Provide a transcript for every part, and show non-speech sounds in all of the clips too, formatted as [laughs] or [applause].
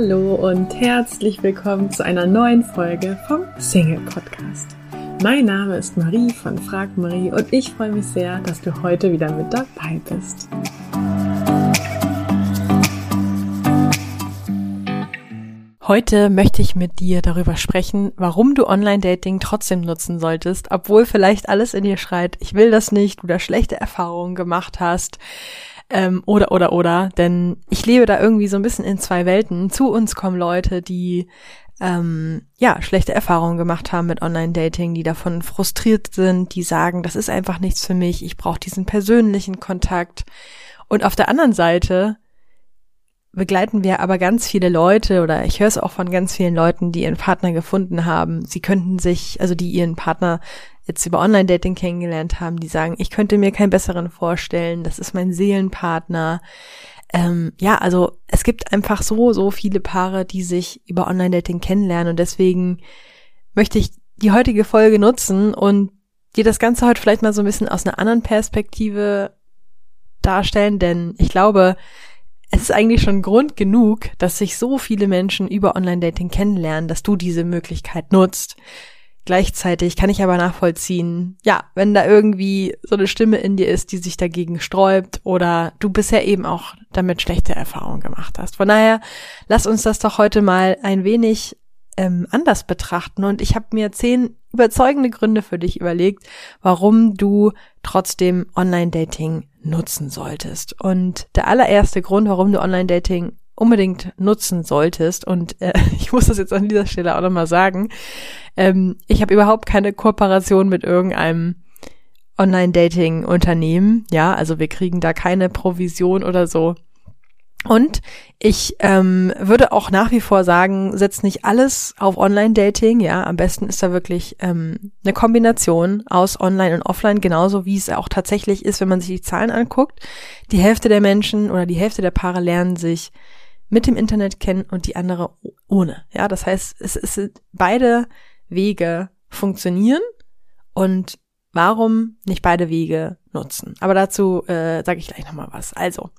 Hallo und herzlich willkommen zu einer neuen Folge vom Single Podcast. Mein Name ist Marie von Frag Marie und ich freue mich sehr, dass du heute wieder mit dabei bist. Heute möchte ich mit dir darüber sprechen, warum du Online-Dating trotzdem nutzen solltest, obwohl vielleicht alles in dir schreit, ich will das nicht, da schlechte Erfahrungen gemacht hast, ähm, oder, oder, oder. Denn ich lebe da irgendwie so ein bisschen in zwei Welten. Zu uns kommen Leute, die ähm, ja, schlechte Erfahrungen gemacht haben mit Online-Dating, die davon frustriert sind, die sagen, das ist einfach nichts für mich, ich brauche diesen persönlichen Kontakt. Und auf der anderen Seite begleiten wir aber ganz viele Leute oder ich höre es auch von ganz vielen Leuten, die ihren Partner gefunden haben. Sie könnten sich, also die ihren Partner jetzt über Online-Dating kennengelernt haben, die sagen, ich könnte mir keinen besseren vorstellen, das ist mein Seelenpartner. Ähm, ja, also es gibt einfach so, so viele Paare, die sich über Online-Dating kennenlernen und deswegen möchte ich die heutige Folge nutzen und dir das Ganze heute vielleicht mal so ein bisschen aus einer anderen Perspektive darstellen, denn ich glaube, es ist eigentlich schon Grund genug, dass sich so viele Menschen über Online-Dating kennenlernen, dass du diese Möglichkeit nutzt. Gleichzeitig kann ich aber nachvollziehen, ja, wenn da irgendwie so eine Stimme in dir ist, die sich dagegen sträubt oder du bisher eben auch damit schlechte Erfahrungen gemacht hast. Von daher, lass uns das doch heute mal ein wenig ähm, anders betrachten und ich habe mir zehn überzeugende Gründe für dich überlegt, warum du trotzdem Online-Dating nutzen solltest. Und der allererste Grund, warum du Online-Dating unbedingt nutzen solltest. Und äh, [laughs] ich muss das jetzt an dieser Stelle auch nochmal sagen. Ähm, ich habe überhaupt keine Kooperation mit irgendeinem Online-Dating-Unternehmen. Ja, also wir kriegen da keine Provision oder so. Und ich ähm, würde auch nach wie vor sagen, setzt nicht alles auf Online-Dating. Ja, am besten ist da wirklich ähm, eine Kombination aus Online und Offline, genauso wie es auch tatsächlich ist, wenn man sich die Zahlen anguckt. Die Hälfte der Menschen oder die Hälfte der Paare lernen sich mit dem Internet kennen und die andere ohne. Ja, das heißt, es, es beide Wege funktionieren und warum nicht beide Wege nutzen? Aber dazu äh, sage ich gleich nochmal was. Also,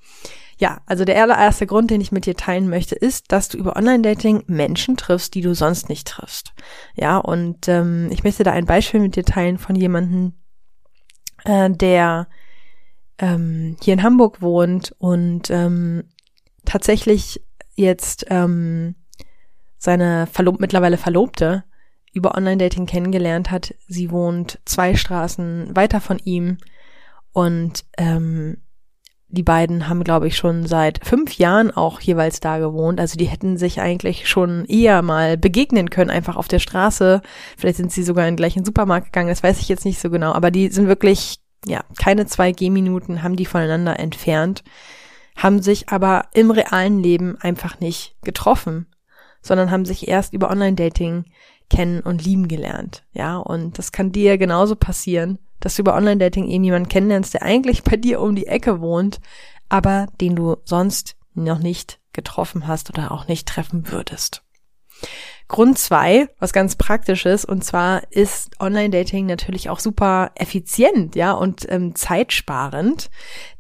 ja, also der allererste Grund, den ich mit dir teilen möchte, ist, dass du über Online-Dating Menschen triffst, die du sonst nicht triffst. Ja, und ähm, ich möchte da ein Beispiel mit dir teilen von jemandem, äh, der ähm, hier in Hamburg wohnt und ähm, tatsächlich jetzt ähm, seine Verlob mittlerweile Verlobte über Online-Dating kennengelernt hat. Sie wohnt zwei Straßen weiter von ihm und ähm, die beiden haben, glaube ich, schon seit fünf Jahren auch jeweils da gewohnt. Also die hätten sich eigentlich schon eher mal begegnen können, einfach auf der Straße. Vielleicht sind sie sogar in den gleichen Supermarkt gegangen, das weiß ich jetzt nicht so genau. Aber die sind wirklich, ja, keine zwei Gehminuten haben die voneinander entfernt haben sich aber im realen Leben einfach nicht getroffen, sondern haben sich erst über Online-Dating kennen und lieben gelernt. Ja, und das kann dir genauso passieren, dass du über Online-Dating eben jemanden kennenlernst, der eigentlich bei dir um die Ecke wohnt, aber den du sonst noch nicht getroffen hast oder auch nicht treffen würdest. Grund zwei, was ganz praktisch ist, und zwar ist Online-Dating natürlich auch super effizient, ja, und ähm, zeitsparend.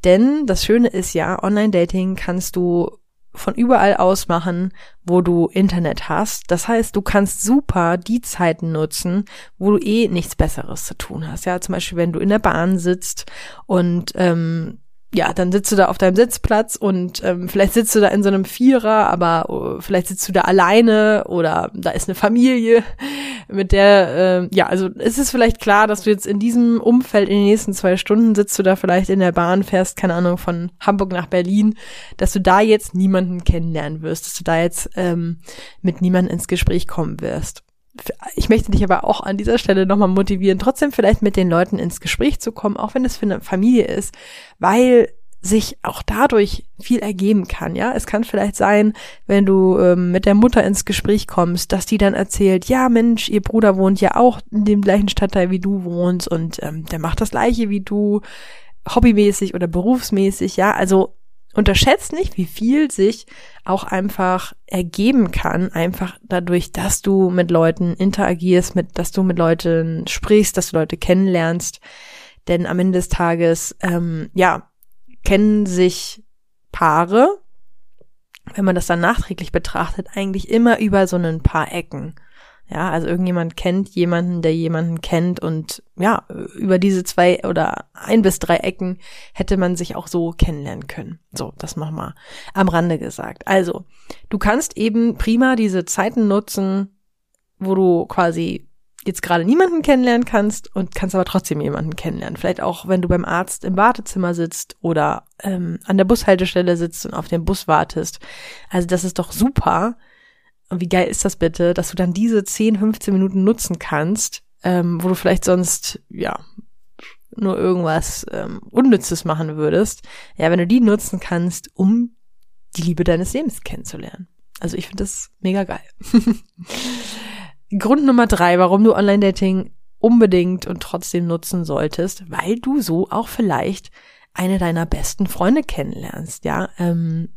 Denn das Schöne ist ja, Online-Dating kannst du von überall aus machen, wo du Internet hast. Das heißt, du kannst super die Zeiten nutzen, wo du eh nichts Besseres zu tun hast. Ja, zum Beispiel, wenn du in der Bahn sitzt und ähm, ja, dann sitzt du da auf deinem Sitzplatz und ähm, vielleicht sitzt du da in so einem Vierer, aber uh, vielleicht sitzt du da alleine oder da ist eine Familie, [laughs] mit der, äh, ja, also ist es vielleicht klar, dass du jetzt in diesem Umfeld in den nächsten zwei Stunden sitzt du da vielleicht in der Bahn, fährst, keine Ahnung, von Hamburg nach Berlin, dass du da jetzt niemanden kennenlernen wirst, dass du da jetzt ähm, mit niemandem ins Gespräch kommen wirst ich möchte dich aber auch an dieser Stelle nochmal motivieren, trotzdem vielleicht mit den Leuten ins Gespräch zu kommen, auch wenn es für eine Familie ist, weil sich auch dadurch viel ergeben kann, ja. Es kann vielleicht sein, wenn du ähm, mit der Mutter ins Gespräch kommst, dass die dann erzählt, ja Mensch, ihr Bruder wohnt ja auch in dem gleichen Stadtteil wie du wohnst und ähm, der macht das gleiche wie du, hobbymäßig oder berufsmäßig, ja. Also unterschätzt nicht, wie viel sich auch einfach ergeben kann, einfach dadurch, dass du mit Leuten interagierst, mit, dass du mit Leuten sprichst, dass du Leute kennenlernst. Denn am Ende des Tages, ähm, ja, kennen sich Paare wenn man das dann nachträglich betrachtet, eigentlich immer über so ein paar Ecken. Ja, also irgendjemand kennt jemanden, der jemanden kennt und ja, über diese zwei oder ein bis drei Ecken hätte man sich auch so kennenlernen können. So, das wir am Rande gesagt. Also, du kannst eben prima diese Zeiten nutzen, wo du quasi jetzt gerade niemanden kennenlernen kannst und kannst aber trotzdem jemanden kennenlernen. Vielleicht auch, wenn du beim Arzt im Wartezimmer sitzt oder ähm, an der Bushaltestelle sitzt und auf den Bus wartest. Also das ist doch super. Und wie geil ist das bitte, dass du dann diese 10, 15 Minuten nutzen kannst, ähm, wo du vielleicht sonst, ja, nur irgendwas ähm, Unnützes machen würdest. Ja, wenn du die nutzen kannst, um die Liebe deines Lebens kennenzulernen. Also ich finde das mega geil. [laughs] Grund Nummer drei, warum du Online-Dating unbedingt und trotzdem nutzen solltest, weil du so auch vielleicht eine deiner besten Freunde kennenlernst. Ja, ähm,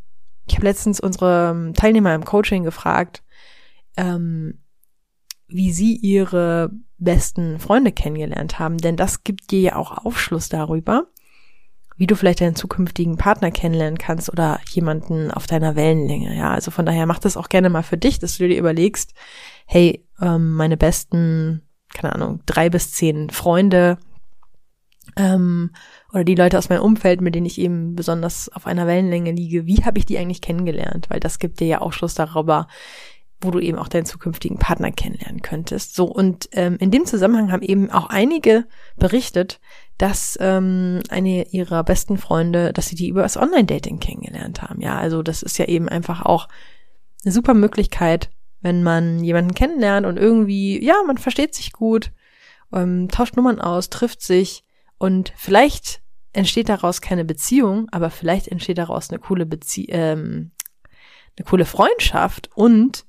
ich habe letztens unsere Teilnehmer im Coaching gefragt, ähm, wie sie ihre besten Freunde kennengelernt haben, denn das gibt dir ja auch Aufschluss darüber, wie du vielleicht deinen zukünftigen Partner kennenlernen kannst oder jemanden auf deiner Wellenlänge. Ja, also von daher mach das auch gerne mal für dich, dass du dir überlegst, hey, ähm, meine besten, keine Ahnung, drei bis zehn Freunde ähm, oder die Leute aus meinem Umfeld, mit denen ich eben besonders auf einer Wellenlänge liege, wie habe ich die eigentlich kennengelernt? Weil das gibt dir ja Aufschluss darüber, wo du eben auch deinen zukünftigen Partner kennenlernen könntest. So, und ähm, in dem Zusammenhang haben eben auch einige berichtet, dass ähm, eine ihrer besten Freunde, dass sie die über das Online-Dating kennengelernt haben. Ja, also das ist ja eben einfach auch eine super Möglichkeit, wenn man jemanden kennenlernt und irgendwie, ja, man versteht sich gut, ähm, tauscht Nummern aus, trifft sich und vielleicht entsteht daraus keine Beziehung, aber vielleicht entsteht daraus eine coole Bezie ähm, eine coole Freundschaft und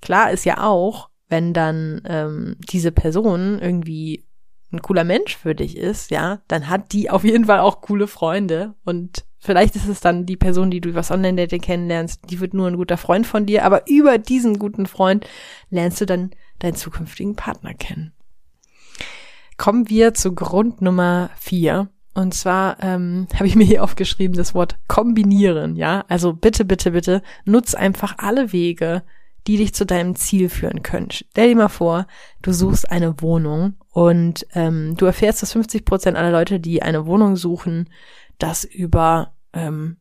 klar ist ja auch, wenn dann ähm, diese Person irgendwie ein cooler Mensch für dich ist, ja, dann hat die auf jeden Fall auch coole Freunde und Vielleicht ist es dann die Person, die du übers Online-Dating kennenlernst, die wird nur ein guter Freund von dir, aber über diesen guten Freund lernst du dann deinen zukünftigen Partner kennen. Kommen wir zu Grund Nummer vier. Und zwar ähm, [laughs] habe ich mir hier aufgeschrieben das Wort kombinieren, ja. Also bitte, bitte, bitte, nutz einfach alle Wege, die dich zu deinem Ziel führen können. Stell dir mal vor, du suchst eine Wohnung und ähm, du erfährst, dass 50 Prozent aller Leute, die eine Wohnung suchen, das über ähm,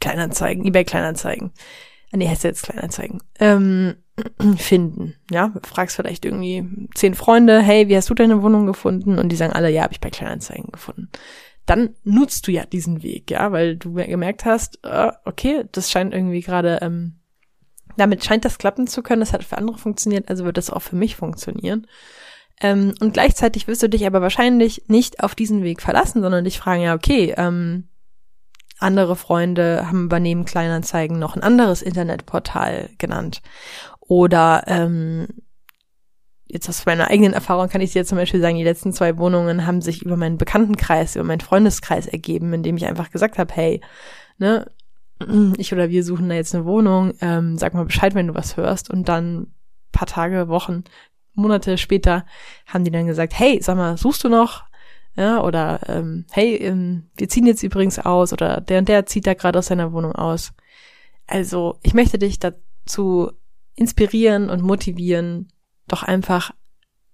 Kleinanzeigen, eBay Kleinanzeigen, nee, heißt jetzt Kleinanzeigen, ähm, [clears throat] finden. Ja, fragst vielleicht irgendwie zehn Freunde, hey, wie hast du deine Wohnung gefunden? Und die sagen alle, ja, habe ich bei Kleinanzeigen gefunden. Dann nutzt du ja diesen Weg, ja, weil du gemerkt hast, äh, okay, das scheint irgendwie gerade, ähm, damit scheint das klappen zu können, das hat für andere funktioniert, also wird das auch für mich funktionieren. Ähm, und gleichzeitig wirst du dich aber wahrscheinlich nicht auf diesen Weg verlassen, sondern dich fragen, ja, okay, ähm, andere Freunde haben übernehmen Kleinanzeigen noch ein anderes Internetportal genannt. Oder ähm, jetzt aus meiner eigenen Erfahrung kann ich dir zum Beispiel sagen, die letzten zwei Wohnungen haben sich über meinen Bekanntenkreis, über meinen Freundeskreis ergeben, indem ich einfach gesagt habe, hey, ne, ich oder wir suchen da jetzt eine Wohnung, ähm, sag mal Bescheid, wenn du was hörst und dann paar Tage, Wochen Monate später haben die dann gesagt, hey, sag mal, suchst du noch? Ja, oder ähm, hey, ähm, wir ziehen jetzt übrigens aus oder der und der zieht da gerade aus seiner Wohnung aus. Also ich möchte dich dazu inspirieren und motivieren, doch einfach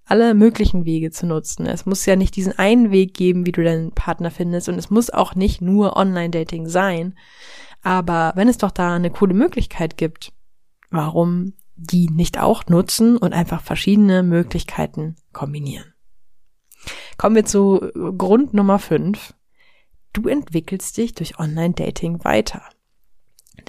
alle möglichen Wege zu nutzen. Es muss ja nicht diesen einen Weg geben, wie du deinen Partner findest und es muss auch nicht nur Online-Dating sein. Aber wenn es doch da eine coole Möglichkeit gibt, warum die nicht auch nutzen und einfach verschiedene Möglichkeiten kombinieren. Kommen wir zu Grund Nummer 5. Du entwickelst dich durch Online-Dating weiter.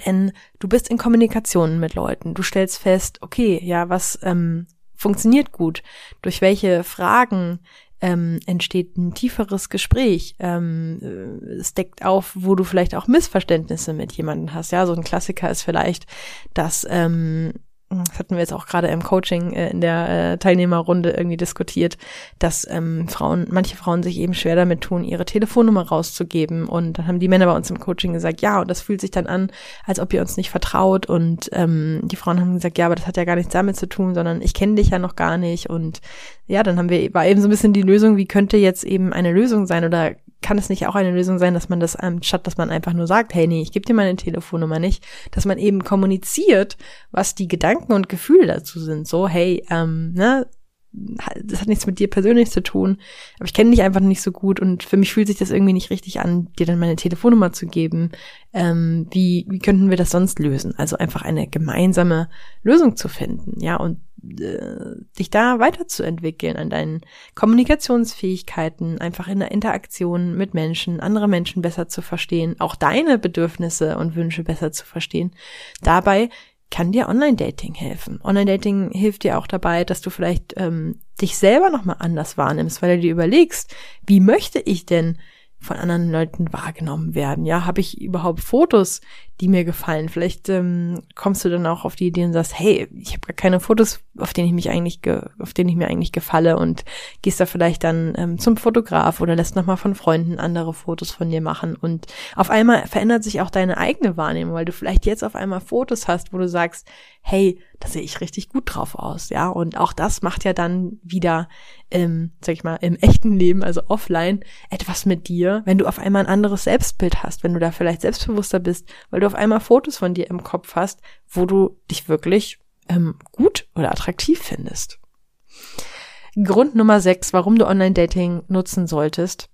Denn du bist in Kommunikation mit Leuten. Du stellst fest, okay, ja, was ähm, funktioniert gut? Durch welche Fragen ähm, entsteht ein tieferes Gespräch. Ähm, es deckt auf, wo du vielleicht auch Missverständnisse mit jemandem hast. Ja, so ein Klassiker ist vielleicht, dass ähm, das hatten wir jetzt auch gerade im Coaching äh, in der äh, Teilnehmerrunde irgendwie diskutiert, dass ähm, Frauen, manche Frauen sich eben schwer damit tun, ihre Telefonnummer rauszugeben. Und dann haben die Männer bei uns im Coaching gesagt, ja, und das fühlt sich dann an, als ob ihr uns nicht vertraut. Und ähm, die Frauen haben gesagt, ja, aber das hat ja gar nichts damit zu tun, sondern ich kenne dich ja noch gar nicht. Und ja, dann haben wir, war eben so ein bisschen die Lösung, wie könnte jetzt eben eine Lösung sein oder kann es nicht auch eine Lösung sein, dass man das, ähm, statt dass man einfach nur sagt, hey, nee, ich gebe dir meine Telefonnummer nicht, dass man eben kommuniziert, was die Gedanken und Gefühle dazu sind. So, hey, ähm, ne, das hat nichts mit dir persönlich zu tun, aber ich kenne dich einfach nicht so gut und für mich fühlt sich das irgendwie nicht richtig an, dir dann meine Telefonnummer zu geben. Ähm, wie, wie könnten wir das sonst lösen? Also einfach eine gemeinsame Lösung zu finden, ja, und äh, dich da weiterzuentwickeln an deinen Kommunikationsfähigkeiten, einfach in der Interaktion mit Menschen, andere Menschen besser zu verstehen, auch deine Bedürfnisse und Wünsche besser zu verstehen. Dabei kann dir Online-Dating helfen. Online-Dating hilft dir auch dabei, dass du vielleicht ähm, dich selber nochmal anders wahrnimmst, weil du dir überlegst, wie möchte ich denn von anderen Leuten wahrgenommen werden? Ja, habe ich überhaupt Fotos, die mir gefallen? Vielleicht ähm, kommst du dann auch auf die Idee und sagst, hey, ich habe gar keine Fotos, auf denen ich mich eigentlich, auf denen ich mir eigentlich gefalle und gehst da vielleicht dann ähm, zum Fotograf oder lässt nochmal von Freunden andere Fotos von dir machen und auf einmal verändert sich auch deine eigene Wahrnehmung, weil du vielleicht jetzt auf einmal Fotos hast, wo du sagst, hey, da sehe ich richtig gut drauf aus, ja. Und auch das macht ja dann wieder, ähm, sag ich mal, im echten Leben, also offline, etwas mit dir, wenn du auf einmal ein anderes Selbstbild hast, wenn du da vielleicht selbstbewusster bist, weil du auf einmal Fotos von dir im Kopf hast, wo du dich wirklich ähm, gut oder attraktiv findest. Grund Nummer sechs, warum du Online-Dating nutzen solltest,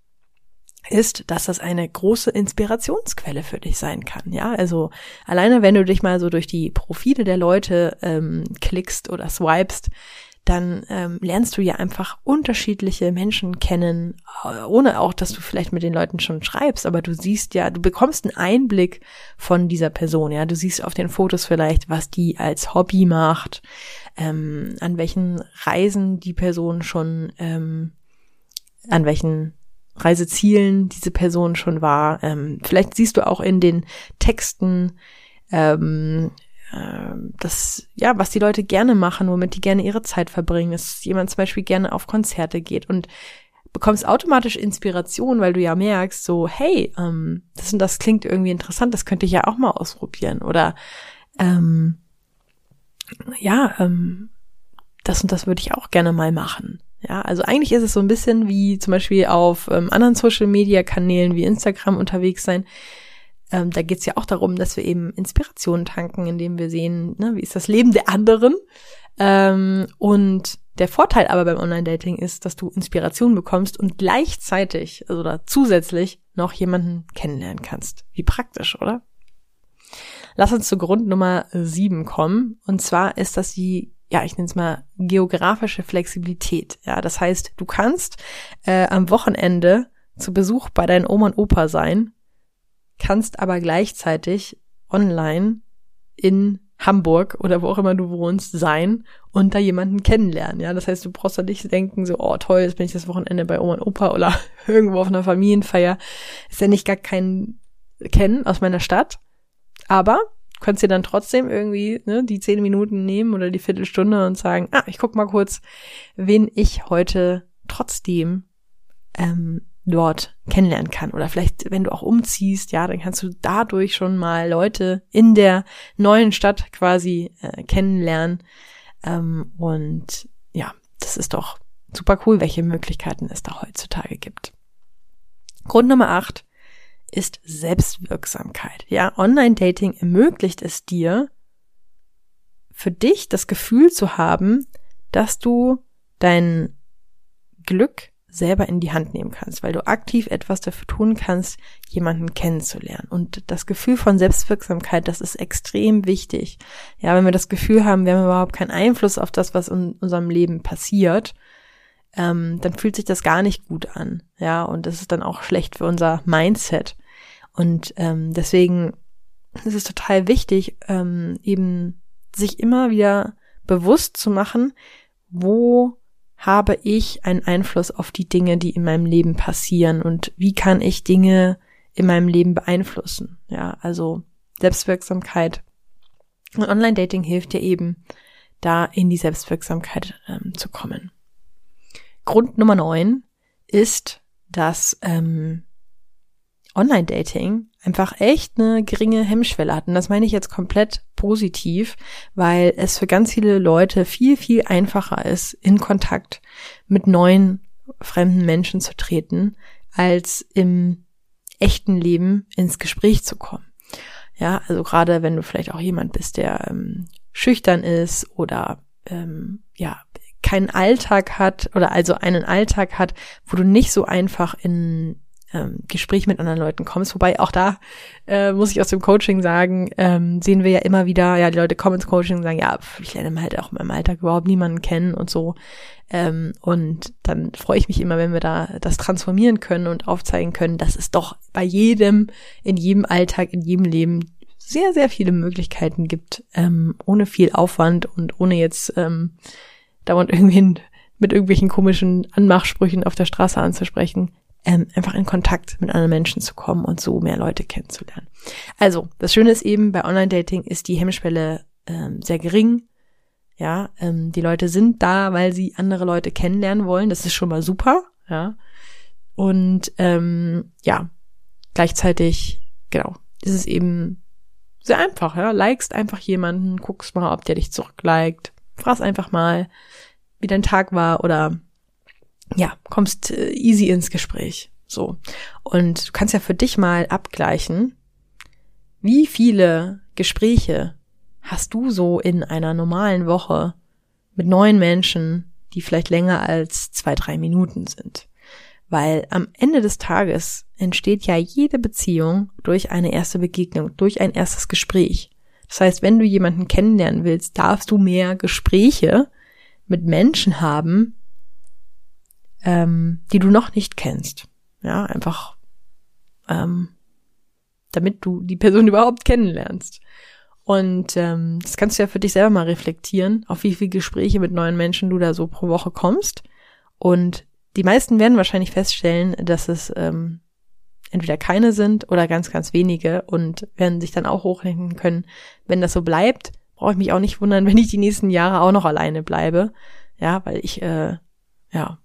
ist, dass das eine große Inspirationsquelle für dich sein kann. Ja, also alleine wenn du dich mal so durch die Profile der Leute ähm, klickst oder swipest, dann ähm, lernst du ja einfach unterschiedliche Menschen kennen, ohne auch, dass du vielleicht mit den Leuten schon schreibst, aber du siehst ja, du bekommst einen Einblick von dieser Person, ja, du siehst auf den Fotos vielleicht, was die als Hobby macht, ähm, an welchen Reisen die Person schon, ähm, an welchen Reisezielen diese Person schon war. Ähm, vielleicht siehst du auch in den Texten, ähm, das, ja, was die Leute gerne machen, womit die gerne ihre Zeit verbringen, dass jemand zum Beispiel gerne auf Konzerte geht und bekommst automatisch Inspiration, weil du ja merkst, so, hey, ähm, das und das klingt irgendwie interessant, das könnte ich ja auch mal ausprobieren. Oder ähm, ja, ähm, das und das würde ich auch gerne mal machen. Ja, also eigentlich ist es so ein bisschen wie zum Beispiel auf ähm, anderen Social Media Kanälen wie Instagram unterwegs sein. Ähm, da geht's ja auch darum, dass wir eben Inspirationen tanken, indem wir sehen, ne, wie ist das Leben der anderen. Ähm, und der Vorteil aber beim Online-Dating ist, dass du Inspiration bekommst und gleichzeitig, also da zusätzlich, noch jemanden kennenlernen kannst. Wie praktisch, oder? Lass uns zu Grund Nummer sieben kommen. Und zwar ist das die, ja, ich nenne es mal geografische Flexibilität. Ja, das heißt, du kannst äh, am Wochenende zu Besuch bei deinen Oma und Opa sein kannst aber gleichzeitig online in Hamburg oder wo auch immer du wohnst sein und da jemanden kennenlernen. Ja, das heißt, du brauchst da nicht denken, so, oh toll, jetzt bin ich das Wochenende bei Oma und Opa oder [laughs] irgendwo auf einer Familienfeier. Ist ja nicht gar kein kennen aus meiner Stadt. Aber du kannst dir dann trotzdem irgendwie ne, die zehn Minuten nehmen oder die Viertelstunde und sagen, ah, ich guck mal kurz, wen ich heute trotzdem ähm, dort kennenlernen kann. Oder vielleicht, wenn du auch umziehst, ja, dann kannst du dadurch schon mal Leute in der neuen Stadt quasi äh, kennenlernen. Ähm, und ja, das ist doch super cool, welche Möglichkeiten es da heutzutage gibt. Grund Nummer acht ist Selbstwirksamkeit. Ja, Online-Dating ermöglicht es dir, für dich das Gefühl zu haben, dass du dein Glück selber in die Hand nehmen kannst, weil du aktiv etwas dafür tun kannst, jemanden kennenzulernen. Und das Gefühl von Selbstwirksamkeit, das ist extrem wichtig. Ja, wenn wir das Gefühl haben, wir haben überhaupt keinen Einfluss auf das, was in unserem Leben passiert, ähm, dann fühlt sich das gar nicht gut an. Ja, und das ist dann auch schlecht für unser Mindset. Und ähm, deswegen ist es total wichtig, ähm, eben sich immer wieder bewusst zu machen, wo habe ich einen Einfluss auf die Dinge, die in meinem Leben passieren und wie kann ich Dinge in meinem Leben beeinflussen? Ja, also Selbstwirksamkeit. Und Online-Dating hilft dir eben, da in die Selbstwirksamkeit ähm, zu kommen. Grund Nummer neun ist, dass ähm, Online-Dating einfach echt eine geringe Hemmschwelle hat. Und das meine ich jetzt komplett positiv, weil es für ganz viele Leute viel, viel einfacher ist, in Kontakt mit neuen fremden Menschen zu treten, als im echten Leben ins Gespräch zu kommen. Ja, also gerade wenn du vielleicht auch jemand bist, der ähm, schüchtern ist oder ähm, ja keinen Alltag hat oder also einen Alltag hat, wo du nicht so einfach in ähm, Gespräch mit anderen Leuten kommst. Wobei auch da äh, muss ich aus dem Coaching sagen, ähm, sehen wir ja immer wieder, ja, die Leute kommen ins Coaching und sagen, ja, ich lerne halt auch in meinem Alltag überhaupt niemanden kennen und so. Ähm, und dann freue ich mich immer, wenn wir da das transformieren können und aufzeigen können, dass es doch bei jedem, in jedem Alltag, in jedem Leben sehr, sehr viele Möglichkeiten gibt, ähm, ohne viel Aufwand und ohne jetzt ähm, dauernd [laughs] irgendwie mit irgendwelchen komischen Anmachsprüchen auf der Straße anzusprechen, ähm, einfach in Kontakt mit anderen Menschen zu kommen und so mehr Leute kennenzulernen. Also, das Schöne ist eben, bei Online-Dating ist die Hemmschwelle ähm, sehr gering. Ja, ähm, die Leute sind da, weil sie andere Leute kennenlernen wollen. Das ist schon mal super. Ja. Und ähm, ja, gleichzeitig, genau, ist es eben sehr einfach, ja. Likest einfach jemanden, guckst mal, ob der dich zurückliked. Fragst einfach mal, wie dein Tag war oder ja, kommst äh, easy ins Gespräch. So. Und du kannst ja für dich mal abgleichen, wie viele Gespräche hast du so in einer normalen Woche mit neuen Menschen, die vielleicht länger als zwei, drei Minuten sind? Weil am Ende des Tages entsteht ja jede Beziehung durch eine erste Begegnung, durch ein erstes Gespräch. Das heißt, wenn du jemanden kennenlernen willst, darfst du mehr Gespräche mit Menschen haben, ähm, die du noch nicht kennst. Ja, einfach, ähm, damit du die Person [laughs] überhaupt kennenlernst. Und ähm, das kannst du ja für dich selber mal reflektieren, auf wie viele Gespräche mit neuen Menschen du da so pro Woche kommst. Und die meisten werden wahrscheinlich feststellen, dass es ähm, entweder keine sind oder ganz, ganz wenige und werden sich dann auch hochlenken können. Wenn das so bleibt, brauche ich mich auch nicht wundern, [laughs] wenn ich die nächsten Jahre auch noch alleine bleibe. Ja, weil ich, äh, ja,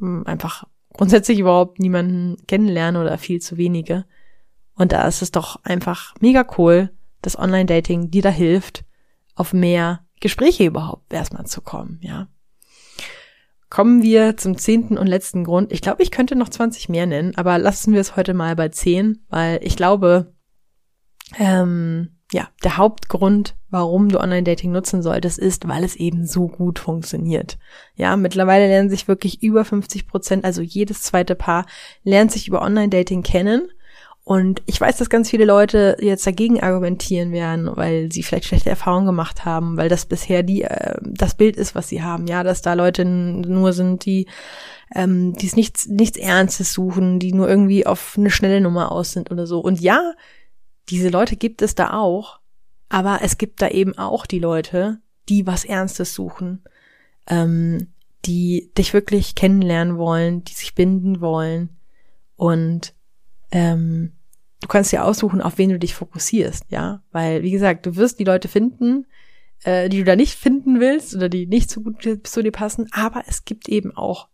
einfach grundsätzlich überhaupt niemanden kennenlerne oder viel zu wenige. Und da ist es doch einfach mega cool, dass Online-Dating dir da hilft, auf mehr Gespräche überhaupt erstmal zu kommen, ja. Kommen wir zum zehnten und letzten Grund. Ich glaube, ich könnte noch 20 mehr nennen, aber lassen wir es heute mal bei 10, weil ich glaube, ähm, ja, der Hauptgrund, warum du Online-Dating nutzen solltest, ist, weil es eben so gut funktioniert. Ja, mittlerweile lernen sich wirklich über 50 Prozent, also jedes zweite Paar lernt sich über Online-Dating kennen. Und ich weiß, dass ganz viele Leute jetzt dagegen argumentieren werden, weil sie vielleicht schlechte Erfahrungen gemacht haben, weil das bisher die äh, das Bild ist, was sie haben. Ja, dass da Leute nur sind, die ähm, die es nichts nichts Ernstes suchen, die nur irgendwie auf eine schnelle Nummer aus sind oder so. Und ja, diese Leute gibt es da auch, aber es gibt da eben auch die Leute, die was Ernstes suchen, ähm, die dich wirklich kennenlernen wollen, die sich binden wollen. Und ähm, du kannst dir aussuchen, auf wen du dich fokussierst, ja, weil wie gesagt, du wirst die Leute finden, äh, die du da nicht finden willst oder die nicht so gut zu dir passen, aber es gibt eben auch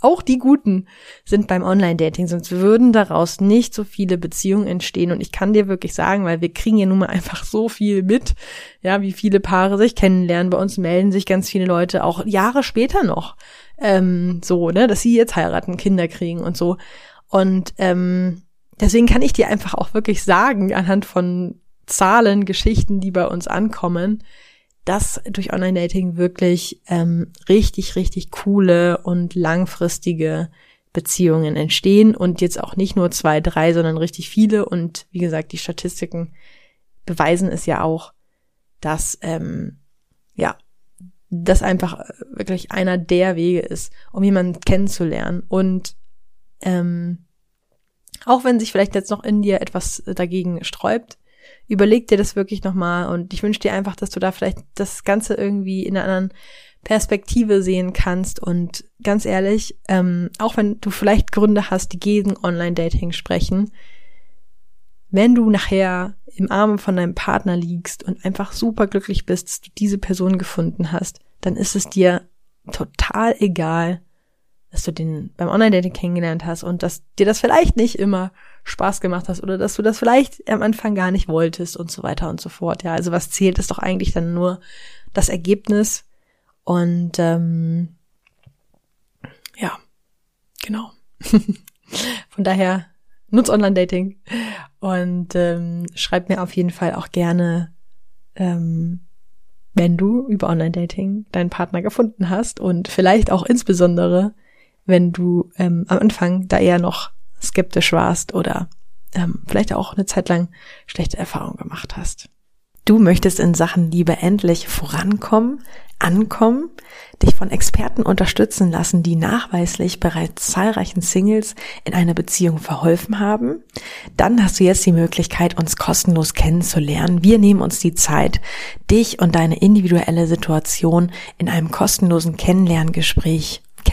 auch die Guten sind beim Online-Dating, sonst würden daraus nicht so viele Beziehungen entstehen. Und ich kann dir wirklich sagen, weil wir kriegen ja nun mal einfach so viel mit, ja, wie viele Paare sich kennenlernen. Bei uns melden sich ganz viele Leute auch Jahre später noch, ähm, so, ne, dass sie jetzt heiraten, Kinder kriegen und so. Und ähm, deswegen kann ich dir einfach auch wirklich sagen, anhand von Zahlen, Geschichten, die bei uns ankommen, dass durch Online-Dating wirklich ähm, richtig, richtig coole und langfristige Beziehungen entstehen und jetzt auch nicht nur zwei, drei, sondern richtig viele. Und wie gesagt, die Statistiken beweisen es ja auch, dass ähm, ja, das einfach wirklich einer der Wege ist, um jemanden kennenzulernen. Und ähm, auch wenn sich vielleicht jetzt noch in dir etwas dagegen sträubt, überleg dir das wirklich nochmal und ich wünsche dir einfach, dass du da vielleicht das Ganze irgendwie in einer anderen Perspektive sehen kannst. Und ganz ehrlich, ähm, auch wenn du vielleicht Gründe hast, die gegen Online-Dating sprechen, wenn du nachher im Arme von deinem Partner liegst und einfach super glücklich bist, dass du diese Person gefunden hast, dann ist es dir total egal, dass du den beim Online-Dating kennengelernt hast und dass dir das vielleicht nicht immer Spaß gemacht hast oder dass du das vielleicht am Anfang gar nicht wolltest und so weiter und so fort. Ja, also was zählt, ist doch eigentlich dann nur das Ergebnis und ähm, ja, genau. [laughs] Von daher nutz Online-Dating und ähm, schreib mir auf jeden Fall auch gerne, ähm, wenn du über Online-Dating deinen Partner gefunden hast und vielleicht auch insbesondere, wenn du ähm, am Anfang da eher noch skeptisch warst oder ähm, vielleicht auch eine Zeit lang schlechte Erfahrungen gemacht hast. Du möchtest in Sachen Liebe endlich vorankommen, ankommen, dich von Experten unterstützen lassen, die nachweislich bereits zahlreichen Singles in einer Beziehung verholfen haben, dann hast du jetzt die Möglichkeit, uns kostenlos kennenzulernen. Wir nehmen uns die Zeit, dich und deine individuelle Situation in einem kostenlosen Kennenlerngespräch